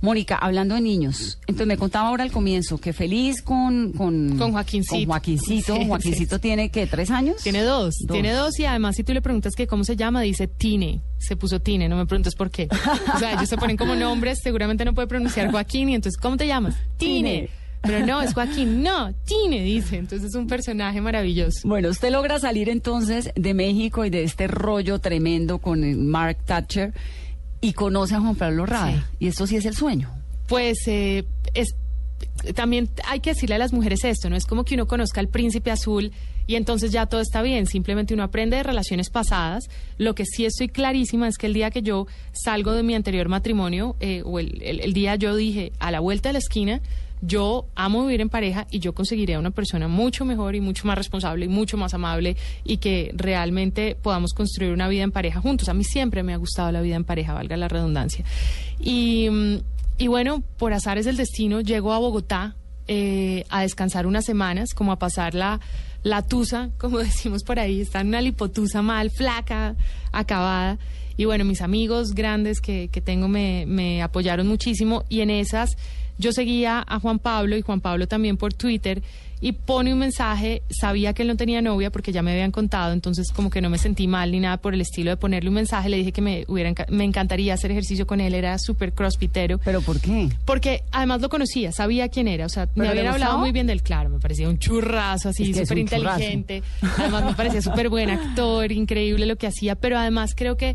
Mónica, hablando de niños, entonces me contaba ahora al comienzo que feliz con... Con, Con Joaquincito. Con Joaquincito. Sí, Joaquincito tiene, ¿qué, tres años? Tiene dos, Dos. tiene dos y además si tú le preguntas que cómo se llama, dice Tine, se puso Tine, no me preguntes por qué. O sea, ellos se ponen como nombres, seguramente no puede pronunciar Joaquín y entonces, ¿cómo te llamas? Tine. Tine. Pero no, es Joaquín, no, Tine, dice. Entonces es un personaje maravilloso. Bueno, usted logra salir entonces de México y de este rollo tremendo con Mark Thatcher y conoce a Juan Pablo Rada. Sí. Y esto sí es el sueño. Pues eh, es también hay que decirle a las mujeres esto, no es como que uno conozca al príncipe azul y entonces ya todo está bien, simplemente uno aprende de relaciones pasadas. Lo que sí estoy clarísima es que el día que yo salgo de mi anterior matrimonio, eh, o el, el- el día yo dije, a la vuelta de la esquina, yo amo vivir en pareja y yo conseguiré a una persona mucho mejor y mucho más responsable y mucho más amable y que realmente podamos construir una vida en pareja juntos. A mí siempre me ha gustado la vida en pareja, valga la redundancia. Y, mm, bueno, por azares del destino, llego a Bogotá eh, a descansar unas semanas, como a pasar la, la tusa, como decimos por ahí, está en una lipotusa mal, flaca, acabada. Y bueno, mis amigos grandes que, que tengo me, me apoyaron muchísimo y en esas yo seguía a Juan Pablo y Juan Pablo también por Twitter y pone un mensaje, sabía que él no tenía novia porque ya me habían contado, entonces como que no me sentí mal ni nada por el estilo de ponerle un mensaje, le dije que me, hubiera, me encantaría hacer ejercicio con él, era súper crossfitero. ¿Pero por qué? Porque además lo conocía, sabía quién era, o sea, me ¿Pero le habían hablado muy bien del claro, me parecía un churrazo así, Es que es súper churrazo. inteligente, además me parecía súper buen actor, increíble lo que hacía, pero además creo que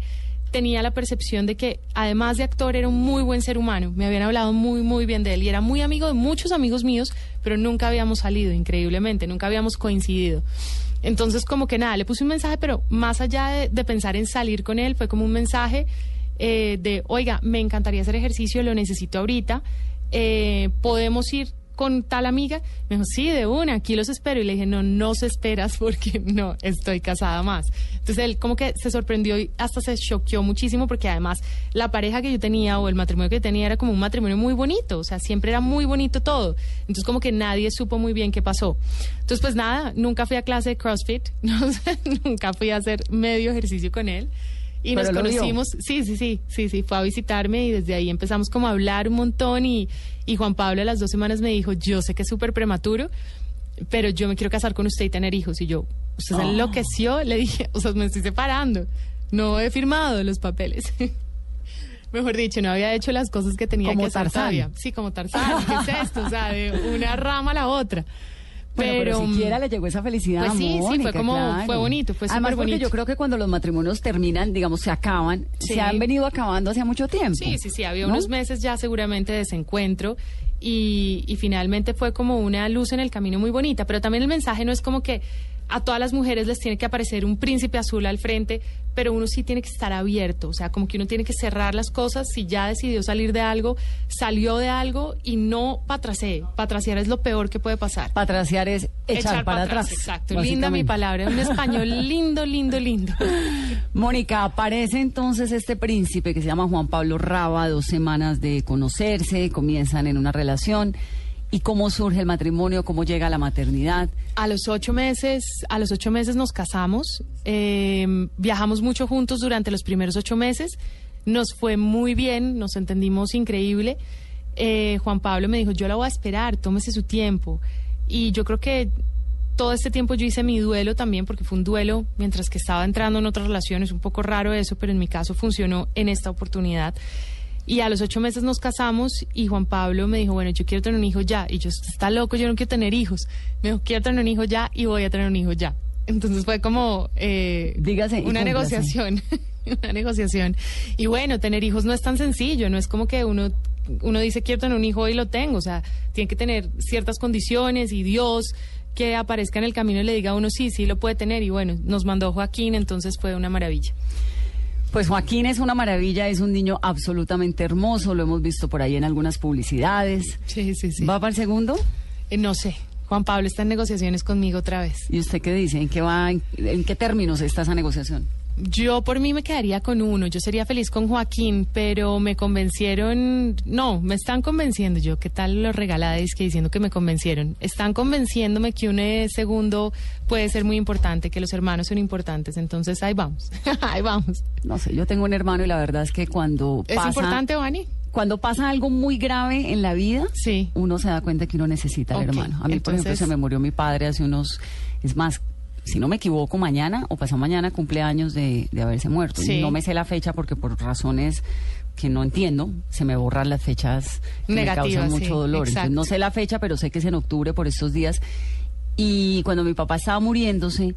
tenía la percepción de que además de actor era un muy buen ser humano, me habían hablado muy muy bien de él y era muy amigo de muchos amigos míos, pero nunca habíamos salido, increíblemente, nunca habíamos coincidido. Entonces como que nada, le puse un mensaje, pero más allá de, pensar en salir con él, fue como un mensaje eh, de, oiga, me encantaría hacer ejercicio, lo necesito ahorita, eh, podemos ir con tal amiga. Me dijo, sí, de una, aquí los espero. Y le dije, no, no se esperas porque no, estoy casada más. Entonces él como que se sorprendió y hasta se choqueó muchísimo porque además la pareja que yo tenía o el matrimonio que tenía era como un matrimonio muy bonito, o sea, siempre era muy bonito todo. Entonces como que nadie supo muy bien qué pasó. Entonces pues nada, nunca fui a clase de CrossFit, no nunca fui a hacer medio ejercicio con él. Y Pero nos conocimos, sí, sí, sí, sí, sí, fue a visitarme y desde ahí empezamos como a hablar un montón y, y Juan Pablo a las dos semanas me dijo, yo sé que es súper prematuro, pero yo me quiero casar con usted y tener hijos. Y yo, usted se Ah. enloqueció, le dije, o sea, me estoy separando, no he firmado los papeles. Mejor dicho, no había hecho las cosas que tenía Como que hacer Tarzán. todavía. Sí, como Tarzán, ¿qué es esto? O sea, de una rama a la otra. Bueno, pero, mm, siquiera le llegó esa felicidad. pues sí, sí, fue Mónica, como- claro. fue bonito, fue Además, porque bonito. yo creo que cuando los matrimonios terminan, digamos, se acaban, Sí. se han venido acabando hace mucho tiempo. Sí, sí, sí, había ¿no? unos meses ya seguramente de desencuentro y, y finalmente fue como una luz en el camino muy bonita, pero también el mensaje no es como que a todas las mujeres les tiene que aparecer un príncipe azul al frente, pero uno sí tiene que estar abierto, o sea, como que uno tiene que cerrar las cosas, si ya decidió salir de algo, salió de algo y no patrasee, patrasear es lo peor que puede pasar. Patraciar es echar, para atrás. Exacto, linda mi palabra, un español lindo, lindo, lindo. Mónica, aparece entonces este príncipe que se llama Juan Pablo Raba, dos semanas de conocerse, comienzan en una relación. ¿Y cómo surge el matrimonio? ¿Cómo llega la maternidad? A los ocho meses, a los ocho meses nos casamos, eh, viajamos mucho juntos durante los primeros ocho meses, nos fue muy bien, nos entendimos increíble. Eh, Juan Pablo me dijo, yo la voy a esperar, tómese su tiempo. Y yo creo que todo este tiempo yo hice mi duelo también, porque fue un duelo mientras que estaba entrando en otras relaciones, un poco raro eso, pero en mi caso funcionó en esta oportunidad. Y a los ocho meses nos casamos y Juan Pablo me dijo, bueno, yo quiero tener un hijo ya. Y yo, está loco, yo no quiero tener hijos. Me dijo, quiero tener un hijo ya y voy a tener un hijo ya. Entonces fue como eh, Dígase una negociación, una negociación. Y bueno, tener hijos no es tan sencillo, no es como que uno, uno dice quiero tener un hijo y lo tengo. O sea, tiene que tener ciertas condiciones y Dios que aparezca en el camino y le diga a uno sí, sí lo puede tener. Y bueno, nos mandó Joaquín, entonces fue una maravilla. Pues Joaquín es una maravilla, es un niño absolutamente hermoso, lo hemos visto por ahí en algunas publicidades. Sí, sí, sí. ¿Va para el segundo? Eh, no sé. Juan Pablo está en negociaciones conmigo otra vez. ¿Y usted qué dice? ¿En qué va? ¿En, en qué términos está esa negociación? Yo por mí me quedaría con uno. Yo sería feliz con Joaquín, pero me convencieron. No, me están convenciendo. Yo, ¿qué tal los regaladis que diciendo que me convencieron? Están convenciéndome que un segundo puede ser muy importante, que los hermanos son importantes. Entonces ahí vamos. ahí vamos. No sé, yo tengo un hermano y la verdad es que cuando ¿Es pasa, importante, Vani? cuando pasa algo muy grave en la vida, Sí. uno se da cuenta que uno necesita al hermano. A mí, por ejemplo, se me murió mi padre hace unos, es más, si no me equivoco, mañana o pasado mañana cumpleaños de, de haberse muerto. Sí. no me sé la fecha porque por razones que no entiendo, se me borran las fechas que me Negativas, causan sí, mucho dolor. Entonces, exacto. no sé la fecha, pero sé que es en octubre por estos días. Y cuando mi papá estaba muriéndose,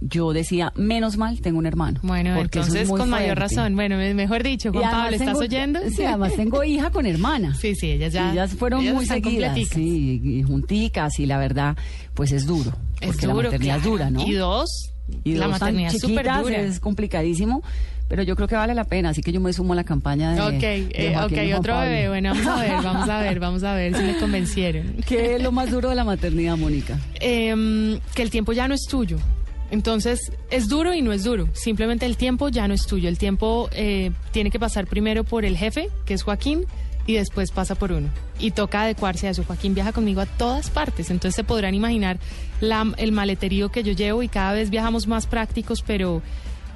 yo decía, menos mal, tengo un hermano. Bueno, es entonces muy con mayor fuerte. razón. Bueno, me- mejor dicho, Juan Pablo, ¿estás tengo- oyendo? Sí, además tengo hija con hermana. Sí, sí, ellas ya. Ellas fueron ellas muy seguidas, completicas. sí, y junticas, y la verdad, pues es duro. Es porque duro, la maternidad claro. es dura, ¿no? Y dos, Y la dos tan maternidad es súper chiquitas, dura. es complicadísimo, pero yo creo que vale la pena, así que yo me sumo a la campaña de. Ok, de eh, Joaquín y ok, Juan otro bebé. Bueno, vamos a ver, vamos a ver, vamos a ver si me convencieron. ¿Qué es lo más duro de la maternidad, Mónica? Em, que el tiempo ya no es tuyo. Entonces, es duro y no es duro. Simplemente el tiempo ya no es tuyo. El tiempo eh, tiene que pasar primero por el jefe, que es Joaquín, y después pasa por uno. Y toca adecuarse a eso. Joaquín viaja conmigo a todas partes. Entonces, se podrán imaginar la- el maleterío que yo llevo y cada vez viajamos más prácticos, pero...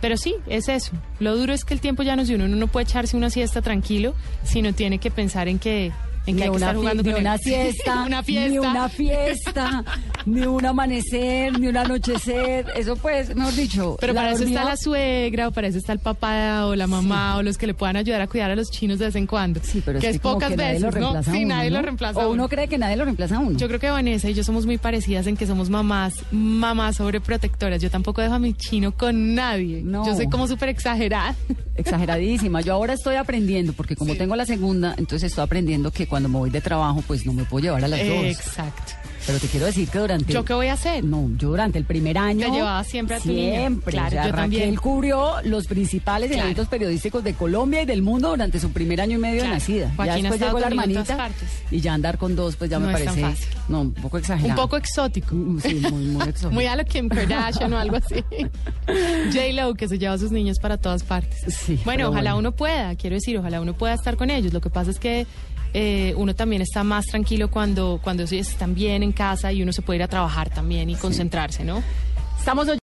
Pero sí, es eso. Lo duro es que el tiempo ya no es de uno. Uno no puede echarse una siesta tranquilo, sino tiene que pensar en que, en que ni hay que una, estar fi- jugando ni con una él. siesta, una fiesta. ni una fiesta, ni un amanecer, ni un anochecer. Eso pues, mejor dicho. Pero para eso está la suegra, o para eso está el papá o la mamá o los que le puedan ayudar a cuidar a los chinos de vez en cuando. Sí, pero que es, es, que como pocas que nadie veces, lo ¿no? Sí, uno, nadie ¿no? lo reemplaza. O uno. uno cree que nadie lo reemplaza a uno. Yo creo que Vanessa y yo somos muy parecidas en que somos mamás, mamás sobreprotectoras. Yo tampoco dejo a mi chino con nadie. No. Yo soy como súper exagerada. Exageradísima. Yo ahora estoy aprendiendo, porque como tengo la segunda, entonces estoy aprendiendo que cuando me voy de trabajo, pues no me puedo llevar a las dos. Exacto. Pero te quiero decir que durante... ¿Yo qué voy a hacer? No, yo durante el primer año... Te llevaba siempre a tu niña. Siempre. Claro, o sea, yo Raquel también. cubrió los principales Claro. eventos periodísticos de Colombia y del mundo durante su primer año y medio Claro. de nacida. Joaquín ya después llegó la hermanita y ya andar con dos, pues ya me No parece... No, un poco exagerado. Un poco exótico. Mm, Sí, muy, muy exótico. Muy a lo Kim Kardashian o algo así. J-Lo, que se lleva a sus niños para todas partes. Sí, bueno, ojalá bueno. uno pueda, quiero decir, ojalá uno pueda estar con ellos. Lo que pasa es que eh, uno también está más tranquilo cuando, cuando están bien en casa y uno se puede ir a trabajar también y concentrarse, ¿no? Estamos